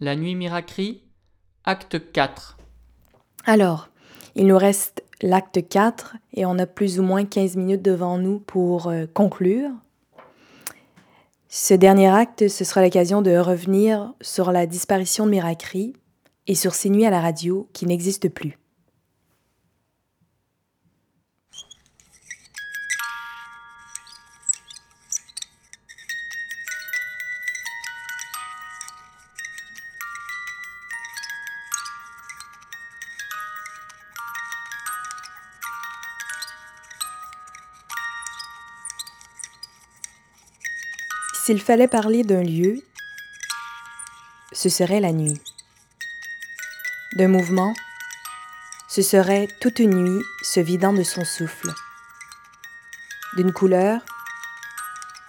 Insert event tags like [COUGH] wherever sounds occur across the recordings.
La nuit Miracri, acte 4. Alors, il nous reste l'acte 4 et on a plus ou moins 15 minutes devant nous pour euh, conclure. Ce dernier acte, ce sera l'occasion de revenir sur la disparition de Miracri et sur ses nuits à la radio qui n'existent plus. S'il fallait parler d'un lieu, ce serait la nuit. D'un mouvement, ce serait toute une nuit se vidant de son souffle. D'une couleur,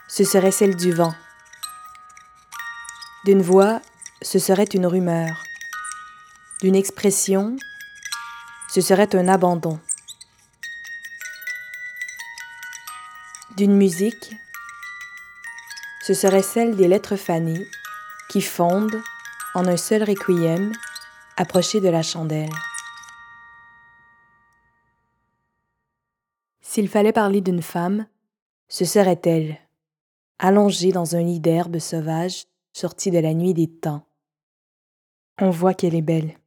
ce serait celle du vent. D'une voix, ce serait une rumeur. D'une expression, ce serait un abandon. D'une musique, ce serait celle des lettres fanées qui fondent en un seul requiem approché de la chandelle. S'il fallait parler d'une femme, ce serait elle, allongée dans un lit d'herbe sauvage sorti de la nuit des temps. On voit qu'elle est belle.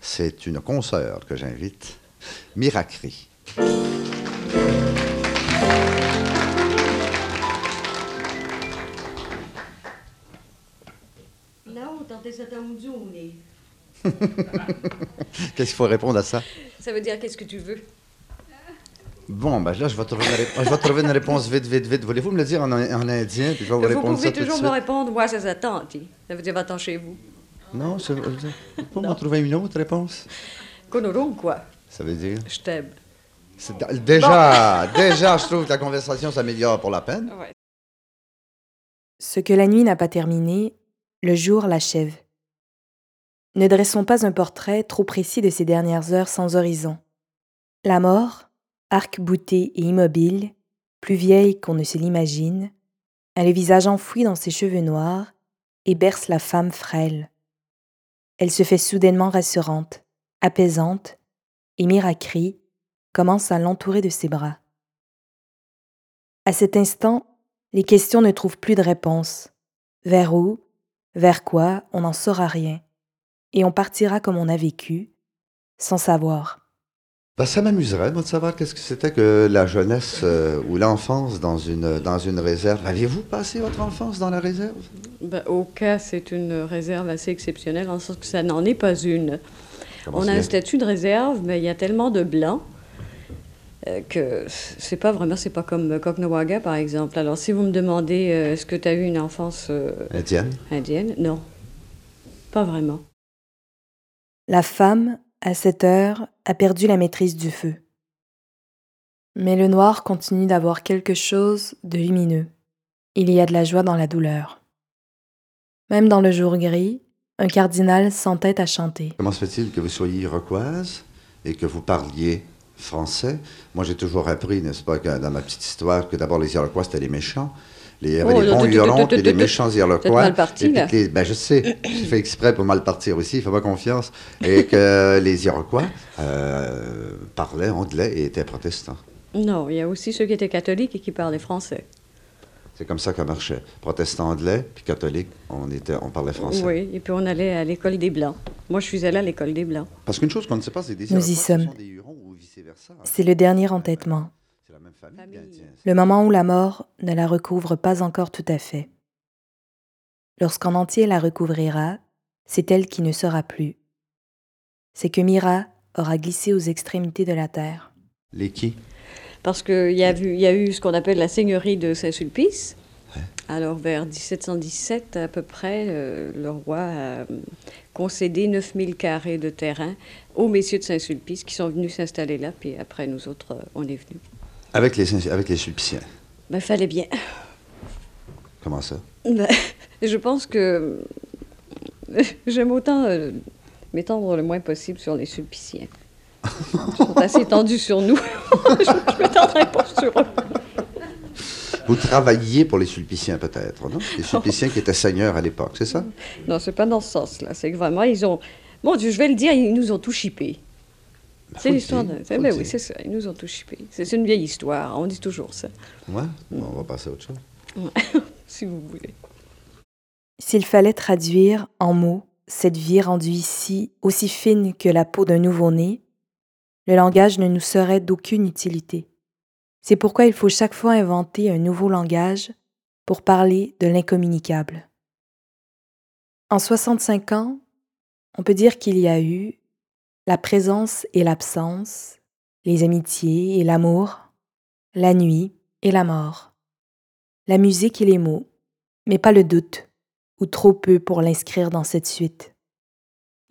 C'est une consoeur que j'invite Miracri. [LAUGHS] Qu'est-ce qu'il faut répondre à ça? Ça veut dire qu'est-ce que tu veux? Bon, ben là, je vais trouver une, réponse, je vais trouver une réponse vite, vite, vite. Voulez-vous me le dire en, en indien, puis je vais vous Vous répondre pouvez ça tout toujours suite? me répondre, moi, ça s'attend. Ça veut dire va-t'en chez vous. Non, je ne peux m'en trouver une autre réponse? Konoron, quoi? Ça veut dire? Je t'aime. Déjà, [LAUGHS] déjà, je trouve que la conversation s'améliore pour la peine. Ouais. Ce que la nuit n'a pas terminé, le jour l'achève. Ne dressons pas un portrait trop précis de ces dernières heures sans horizon. La mort, arc-boutée et immobile, plus vieille qu'on ne se l'imagine, a le visage enfoui dans ses cheveux noirs et berce la femme frêle. Elle se fait soudainement rassurante, apaisante, et Miracri commence à l'entourer de ses bras. À cet instant, les questions ne trouvent plus de réponse. Vers où Vers quoi On n'en saura rien. Et on partira comme on a vécu, sans savoir. Ben, ça m'amuserait, moi, de savoir qu'est-ce que c'était que la jeunesse euh, ou l'enfance dans une, dans une réserve. Aviez-vous passé votre enfance dans la réserve? Ben, au cas, c'est une réserve assez exceptionnelle, en sorte que ça n'en est pas une. On a un statut de réserve, mais il y a tellement de blancs euh, que c'est pas vraiment, c'est pas comme Cocknowaga, par exemple. Alors, si vous me demandez, euh, est-ce que tu as eu une enfance euh, Indienne? indienne? Non. Pas vraiment. La femme, à cette heure, a perdu la maîtrise du feu. Mais le noir continue d'avoir quelque chose de lumineux. Il y a de la joie dans la douleur. Même dans le jour gris, un cardinal s'entête à chanter. Comment se fait-il que vous soyez iroquoise et que vous parliez français? Moi, j'ai toujours appris, n'est-ce pas, que dans ma petite histoire, que d'abord les Iroquois, c'était les méchants. Les, il y avait Oh, les là, bons Hurons et les méchants Iroquois. mal parti, Et puis ben, je sais, j'ai fait exprès pour mal partir aussi, fais-moi confiance. Et que [LAUGHS] les Iroquois euh, parlaient anglais et étaient protestants. Non, il y a aussi ceux qui étaient catholiques et qui parlaient français. C'est comme ça que ça marchait. Protestants anglais, puis catholiques, on, était, on parlait français. Oui, et puis on allait à l'école des Blancs. Moi, je suis allée à l'école des Blancs. Parce qu'une chose qu'on ne sait pas, c'est des Nous y sommes. C'est le dernier entêtement, C'est la même famille. Le moment où la mort ne la recouvre pas encore tout à fait. Lorsqu'en entier la recouvrira, c'est elle qui ne sera plus. C'est que Mira aura glissé aux extrémités de la terre. Les qui? Parce qu'il y, y a eu ce qu'on appelle la seigneurie de Saint-Sulpice. Alors, vers 1717, à peu près, euh, le roi a concédé 9000 carrés de terrain aux messieurs de Saint-Sulpice qui sont venus s'installer là, puis après, nous autres, euh, on est venus. Avec les, avec les Sulpiciens. Ben, fallait bien. Comment ça? Ben, [LAUGHS] je pense que [LAUGHS] j'aime autant euh, m'étendre le moins possible sur les Sulpiciens. Ils sont assez tendus sur nous. [LAUGHS] je ne m'étendrai pas sur eux. Vous travailliez pour les Sulpiciens, peut-être, non? Les Sulpiciens qui étaient seigneurs à l'époque, c'est ça? Non, c'est pas dans ce sens-là. C'est que vraiment, ils ont. Mon Dieu, je vais le dire, ils nous ont tout chippé. Ben, C'est l'histoire de. Ben oui, c'est ça. Ils nous ont tout chippé. C'est une vieille histoire. On dit toujours ça, Ouais, bon, on va passer à autre chose. [LAUGHS] si vous voulez. S'il fallait traduire en mots cette vie rendue ici aussi fine que la peau d'un nouveau-né, le langage ne nous serait d'aucune utilité. C'est pourquoi il faut chaque fois inventer un nouveau langage pour parler de l'incommunicable. En 65 ans, on peut dire qu'il y a eu la présence et l'absence, les amitiés et l'amour, la nuit et la mort, la musique et les mots, mais pas le doute, ou trop peu pour l'inscrire dans cette suite.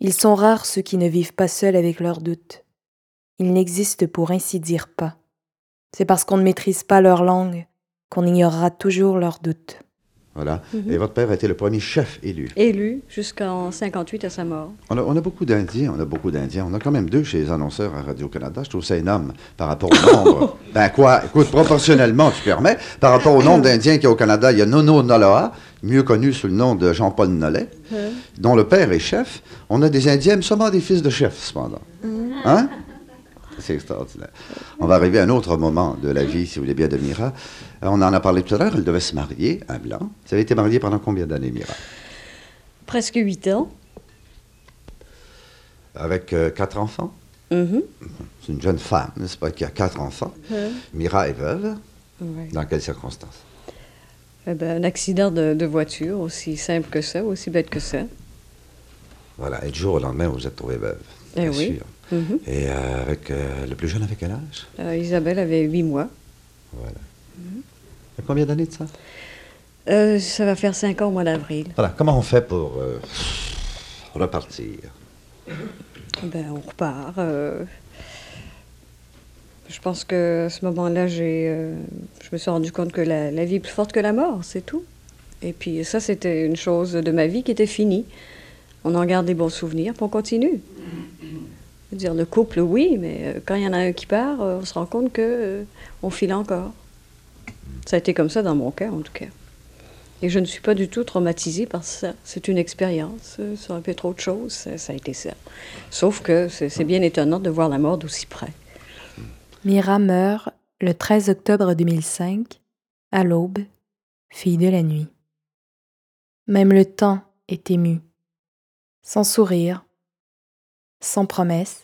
Ils sont rares ceux qui ne vivent pas seuls avec leurs doutes. Ils n'existent pour ainsi dire pas. C'est parce qu'on ne maîtrise pas leur langue qu'on ignorera toujours leurs doutes. Voilà. Mhm. Et votre père a été le premier chef élu. Élu jusqu'en 58 à sa mort. On a, on a beaucoup d'Indiens, on a beaucoup d'Indiens. On a quand même deux chez les annonceurs à Radio-Canada. Je trouve ça énorme par rapport au nombre. [LAUGHS] ben quoi, écoute, proportionnellement, tu permets, par rapport au nombre d'Indiens qu'il y a au Canada, il y a Nono Noloa, mieux connu sous le nom de Jean-Paul Nollet, dont le père est chef. On a des Indiens, mais seulement des fils de chefs, cependant. Hein? C'est extraordinaire. On va arriver à un autre moment de la vie, si vous voulez bien, de Mira. Euh, On en a parlé tout à l'heure, elle devait se marier, un blanc. Vous avez été mariée pendant combien d'années, Mira? Presque 8 ans. Avec euh, quatre enfants? Mhm. C'est une jeune femme, n'est-ce pas, qui a quatre enfants? Euh, Mira est veuve. ouais. Dans quelles circonstances? Eh ben, un accident de, de voiture, aussi simple que ça, aussi bête que ça. Voilà, et du jour au lendemain, vous vous êtes trouvée veuve. Eh bien oui. sûr. Mhm. Et euh, avec euh, le plus jeune, avec quel âge? Euh, Isabelle avait 8 mois. Voilà. Mhm. Il y a combien d'années de ça? Euh, ça va faire 5 ans au mois d'avril. Voilà, comment on fait pour euh, repartir? Ben, on repart. euh. Je pense que à ce moment-là, j'ai, je me suis rendu compte que la, la vie est plus forte que la mort, c'est tout. Et puis ça, c'était une chose de ma vie qui était finie. On en garde des bons souvenirs, puis on continue. Dire, le couple, oui, mais euh, quand il y en a un qui part, euh, on se rend compte que euh, on file encore. Ça a été comme ça dans mon cas, en tout cas. Et je ne suis pas du tout traumatisée par ça. C'est une expérience. Ça aurait pu être autre chose. Ça, ça a été ça. Sauf que c'est bien étonnant de voir la mort d'aussi près. Mira meurt le 13 octobre 2005, à l'aube, fille de la nuit. Même le temps est ému, sans sourire, sans promesse,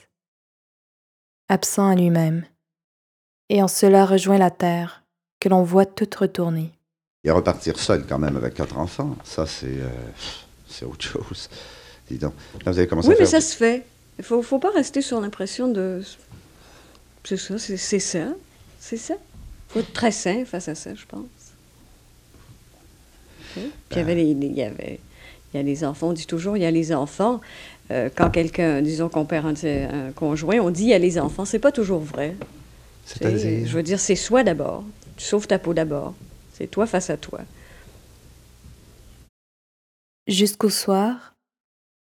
absent à lui-même, et en cela rejoint la terre que l'on voit toute retourner. Et repartir seul quand même avec quatre enfants, ça c'est euh, c'est autre chose. Dis donc. Là, vous avez commencé Oui, à mais faire... ça se fait. Il faut, faut pas rester sur l'impression de. C'est ça, c'est ça. C'est ça. Il faut être très sain face à ça, je pense. Puis il y avait les, les- il y avait. Il y a les enfants, on dit toujours, il y a les enfants. Euh, quand quelqu'un, disons qu'on perd un, un conjoint, on dit il y a les enfants. C'est pas toujours vrai. C'est-à-dire? Je veux dire, c'est soi d'abord. Tu sauves ta peau d'abord. C'est toi face à toi. Jusqu'au soir,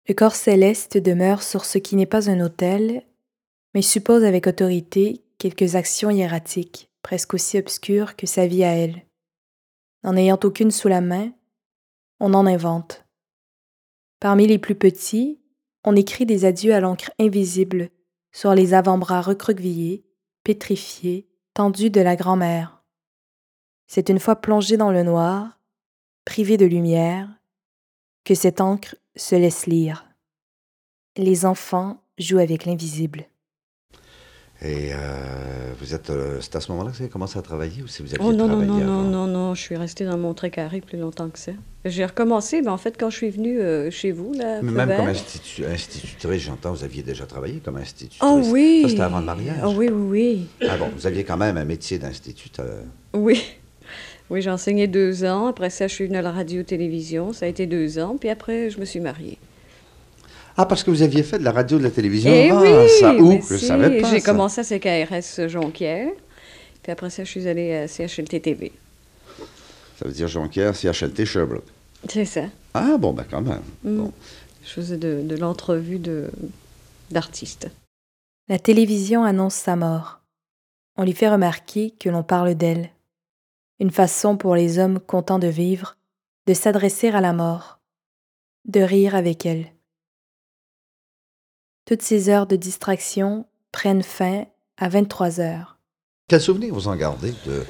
le corps céleste demeure sur ce qui n'est pas un autel, mais suppose avec autorité quelques actions hiératiques, presque aussi obscures que sa vie à elle. N'en ayant aucune sous la main, on en invente. Parmi les plus petits, on écrit des adieux à l'encre invisible sur les avant-bras recroquevillés, pétrifiés, tendus de la grand-mère. C'est une fois plongé dans le noir, privé de lumière, que cette encre se laisse lire. Les enfants jouent avec l'invisible. Et euh, vous êtes, euh, c'est à ce moment-là que vous avez commencé à travailler ou si vous aviez Oh non, non, travaillé non, non, avant? non, non, je suis restée dans mon carré plus longtemps que ça. J'ai recommencé, mais en fait, quand je suis venue euh, chez vous, là, Mais même comme institu- institutrice, j'entends, vous aviez déjà travaillé comme institutrice. Oh oui! Ça, c'était avant le mariage. Oh oui, oui, oui. Ah bon, vous aviez quand même un métier d'instituteur. Oui. Oui, j'ai enseigné deux ans. Après ça, je suis venue à la radio-télévision. Ça a été deux ans. Puis après, je me suis mariée. Ah, parce que vous aviez fait de la radio, de la télévision. Eh ah, oui! ça, où? Je si, savais pas J'ai commencé à CKRS Jonquière. Puis après ça, je suis allée à CHLT TV. Ça veut dire Jonquière, CHLT, Sherbrooke. C'est ça. Ah bon, ben quand même. Mm. Bon. Je faisais de, de l'entrevue de, d'artistes. La télévision annonce sa mort. On lui fait remarquer que l'on parle d'elle. une façon pour les hommes contents de vivre de s'adresser à la mort, de rire avec elle. Toutes ces heures de distraction prennent fin à 23 heures. Quel souvenir vous en gardez de...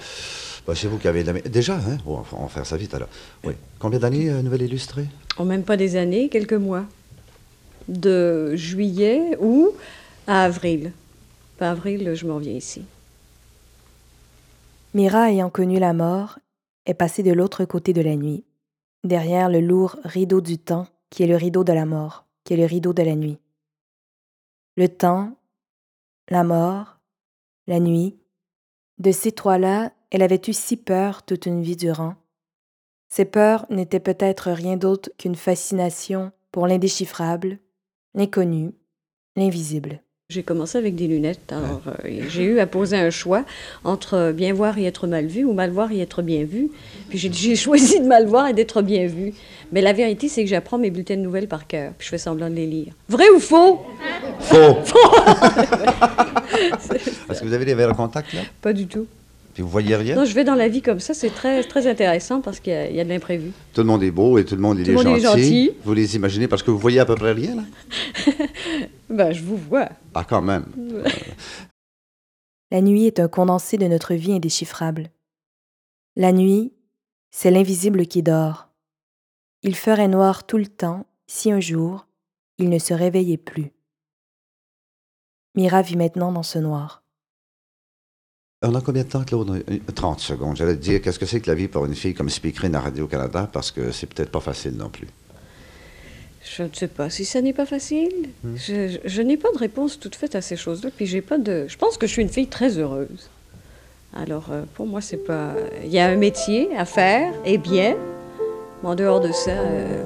Bah, c'est vous qui avez... Déjà, hein? on va faire ça vite alors. Oui. Combien d'années, euh, Nouvelle Illustrée? En même pas des années, quelques mois. De juillet ou à avril. Pas avril, je m'en reviens ici. Mira, ayant connu la mort, est passée de l'autre côté de la nuit, derrière le lourd rideau du temps qui est le rideau de la mort, qui est le rideau de la nuit. Le temps, la mort, la nuit, de ces trois-là, elle avait eu si peur toute une vie durant. Ces peurs n'étaient peut-être rien d'autre qu'une fascination pour l'indéchiffrable, l'inconnu, l'invisible. J'ai commencé avec des lunettes. Alors, euh, j'ai eu à poser un choix entre bien voir et être mal vu ou mal voir et être bien vu. Puis j'ai choisi de mal voir et d'être bien vu. Mais la vérité, c'est que j'apprends mes bulletins de nouvelles par cœur. Puis je fais semblant de les lire. Vrai ou faux? Faux! [LAUGHS] Faux! Est-ce que vous avez des verres de contact, là? Pas du tout vous voyez rien? Non, je vais dans la vie comme ça. C'est très, très intéressant parce qu'il y, a de l'imprévu. Tout le monde est beau et tout le monde, est, gentil. Vous les imaginez parce que vous voyez à peu près rien, là? [LAUGHS] ben, je vous vois. Ah, quand même. la nuit est un condensé de notre vie indéchiffrable. La nuit, c'est l'invisible qui dort. Il ferait noir tout le temps si un jour, il ne se réveillait plus. Mira vit maintenant dans ce noir. On a combien de temps, Claude? 30 secondes. J'allais te dire, qu'est-ce que c'est que la vie pour une fille comme speakerine à Radio-Canada? Parce que c'est peut-être pas facile non plus. Je ne sais pas si ça n'est pas facile. Hmm. Je, n'ai pas de réponse toute faite à ces choses-là. Puis j'ai pas de. Je pense que je suis une fille très heureuse. Alors, euh, pour moi, c'est pas. Il y a un métier à faire, et bien. Mais en dehors de ça. Euh,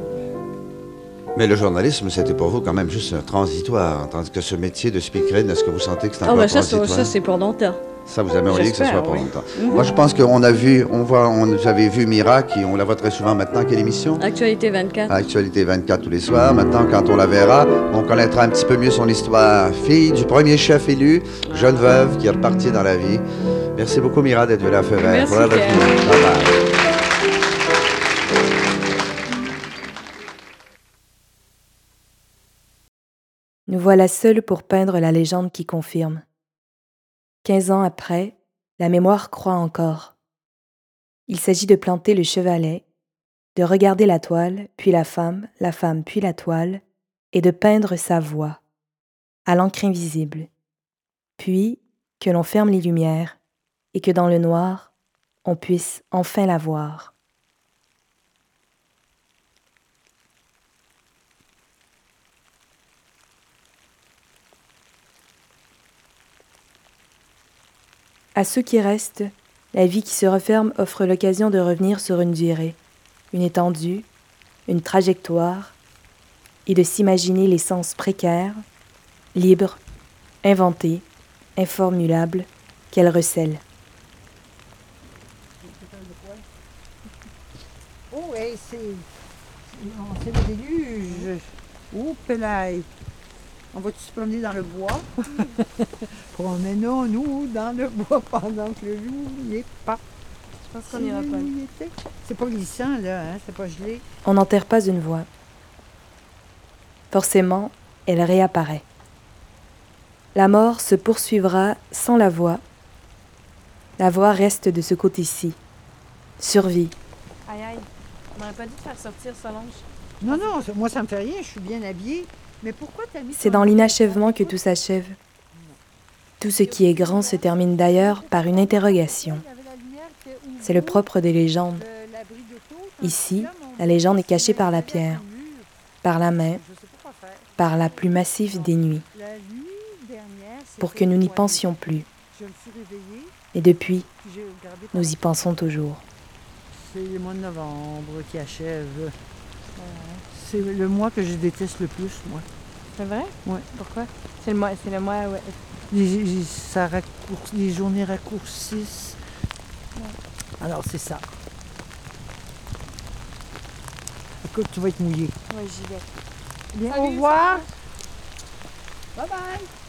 mais le journalisme, c'était pour vous quand même juste un transitoire. Tandis que ce métier de speakerine, est-ce que vous sentez que c'est un oh, peu transitoire? Ça, c'est pour longtemps. Ça, vous aimeriez que ce soit pour longtemps. Moi, je pense qu'on a vu, on voit, on, avez vu Mira, qui, on la voit très souvent maintenant. Quelle émission? Actualité 24. Actualité 24 tous les soirs. Maintenant, quand on la verra, on connaîtra un petit peu mieux son histoire. Fille du premier chef élu, jeune veuve qui est repartie dans la vie. Merci beaucoup, Mira, d'être venue à Feu Merci, Nous voilà seuls pour peindre la légende qui confirme. Quinze ans après, la mémoire croit encore. Il s'agit de planter le chevalet, de regarder la toile, puis la femme, la femme, puis la toile, et de peindre sa voix, à l'encre invisible. Puis que l'on ferme les lumières, et que dans le noir, on puisse enfin la voir. À ceux qui restent, la vie qui se referme offre l'occasion de revenir sur une durée, une étendue, une trajectoire, et de s'imaginer l'essence précaire, libre, inventée, informulable qu'elle recèle. Oh, c'est. C'est le déluge. Ouh, on va se promener dans le bois. [LAUGHS] Promenons-nous dans le bois pendant que le loup n'y est pas. Je pense qu'on n'ira pas. C'est pas glissant, là, hein? c'est pas gelé. On n'enterre pas une voix. Forcément, elle réapparaît. La mort se poursuivra sans la voix. La voix reste de ce côté-ci. Survie. Aïe aïe, on n'aurait pas dit de faire sortir Solange. Non, non, moi ça me fait rien, je suis bien habillée. C'est dans l'inachèvement que tout s'achève. Tout ce qui est grand se termine d'ailleurs par une interrogation. C'est le propre des légendes. Ici, la légende est cachée par la pierre, par la main, par la plus massive des nuits, pour que nous n'y pensions plus. Et depuis, nous y pensons toujours. C'est le mois de novembre qui achève. C'est le mois que je déteste le plus, moi. C'est vrai? Oui. Pourquoi? C'est le mois, c'est le mois, ouais. Les, ça les journées raccourcissent. Alors, c'est ça. Écoute, tu vas être mouillé. Oui, j'y vais. Bien, au revoir. Bye bye.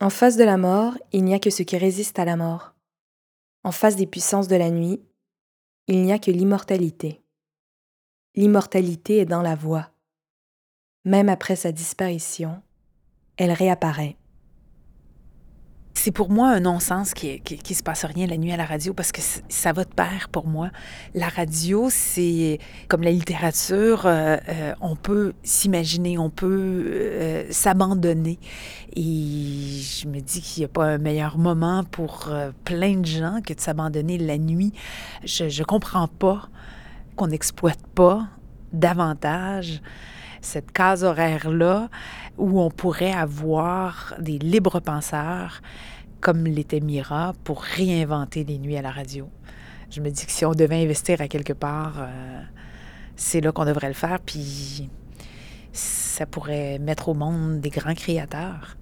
En face de la mort, il n'y a que ce qui résiste à la mort. En face des puissances de la nuit, il n'y a que l'immortalité. L'immortalité est dans la voix. Même après sa disparition, elle réapparaît c'est pour moi un non-sens qui, qui, se passe rien la nuit à la radio parce que ça va de pair pour moi. La radio, c'est comme la littérature, euh, euh, on peut s'imaginer, on peut euh, s'abandonner. Et je me dis qu'il n'y a pas un meilleur moment pour plein de gens que de s'abandonner la nuit. Je ne comprends pas qu'on n'exploite pas davantage cette case horaire-là où on pourrait avoir des libres penseurs comme l'était Mira pour réinventer les nuits à la radio. Je me dis que si on devait investir à quelque part, euh, c'est là qu'on devrait le faire, puis ça pourrait mettre au monde des grands créateurs.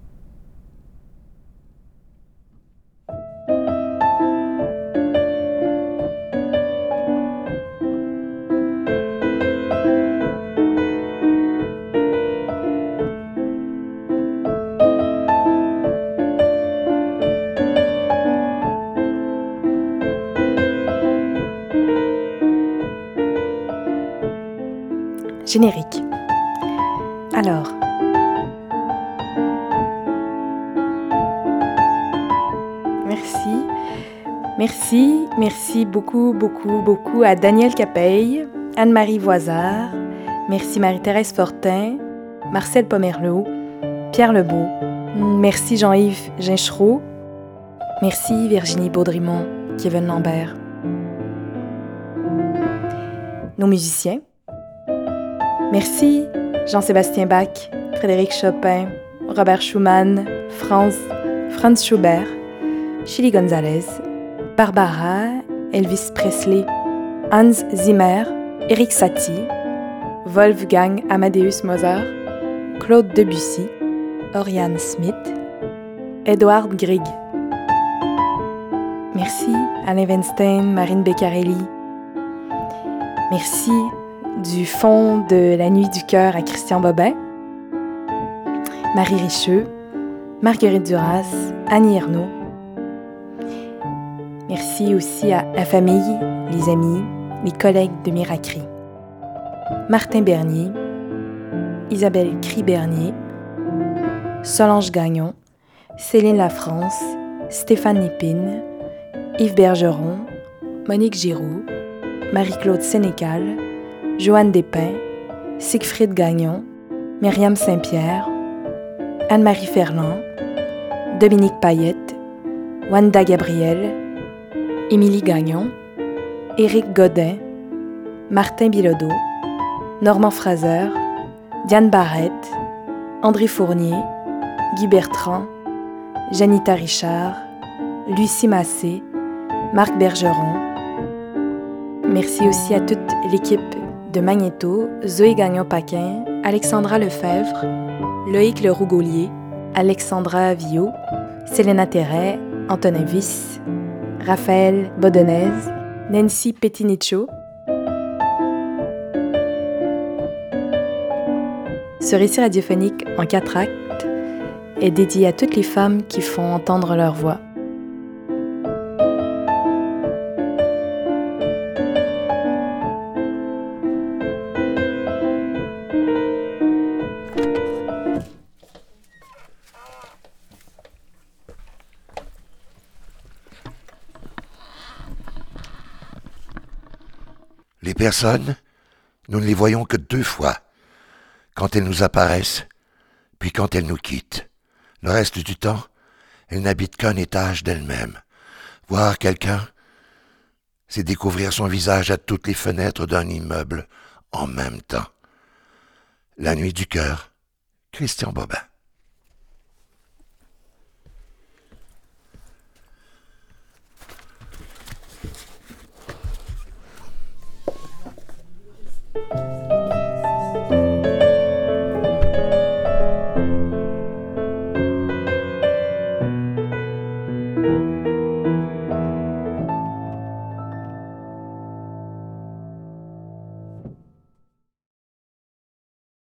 Alors. Merci. Merci, merci beaucoup, beaucoup, beaucoup à Daniel Capeille, Anne-Marie Voisard, merci Marie-Thérèse Fortin, Marcel Pomerleau, Pierre Lebeau, merci Jean-Yves Ginchereau, merci Virginie Baudrimont, Kevin Lambert. Nos musiciens, Merci Jean-Sébastien Bach, Frédéric Chopin, Robert Schumann, Franz, Franz Schubert, Chili Gonzalez, Barbara, Elvis Presley, Hans Zimmer, Eric Satie, Wolfgang Amadeus Mozart, Claude Debussy, Oriane Smith, Edward Grieg. Merci Alain Weinstein, Marine Beccarelli. Merci du fond de La Nuit du cœur à Christian Bobin, Marie Richeux, Marguerite Duras, Annie Ernaux. Merci aussi à la famille, les amis, les collègues de Miracri. Martin Bernier, Isabelle Cry-Bernier, Solange Gagnon, Céline Lafrance, Stéphane Lépine, Yves Bergeron, Monique Giroux, Marie-Claude Sénécal, Joanne Despins, Siegfried Gagnon, Myriam Saint-Pierre, Anne-Marie Ferland, Dominique Payette, Wanda Gabriel, Émilie Gagnon, Éric Godin, Martin Bilodeau, Normand Fraser, Diane Barrette, André Fournier, Guy Bertrand, Janita Richard, Lucie Massé, Marc Bergeron. Merci aussi à toute l'équipe de Magnéto, Zoé Gagnon-Paquin, Alexandra Lefebvre, Loïc Le Rougolier, Alexandra Villot, Selena Terret, Antonin Viss, Raphaël Bodenez, Nancy Petinicho. Ce récit radiophonique en quatre actes est dédié à toutes les femmes qui font entendre leur voix. Personnes, nous ne les voyons que deux fois, quand elles nous apparaissent, puis quand elles nous quittent. Le reste du temps, elles n'habitent qu'un étage d'elles-mêmes. Voir quelqu'un, c'est découvrir son visage à toutes les fenêtres d'un immeuble en même temps. La nuit du cœur, Christian Bobin.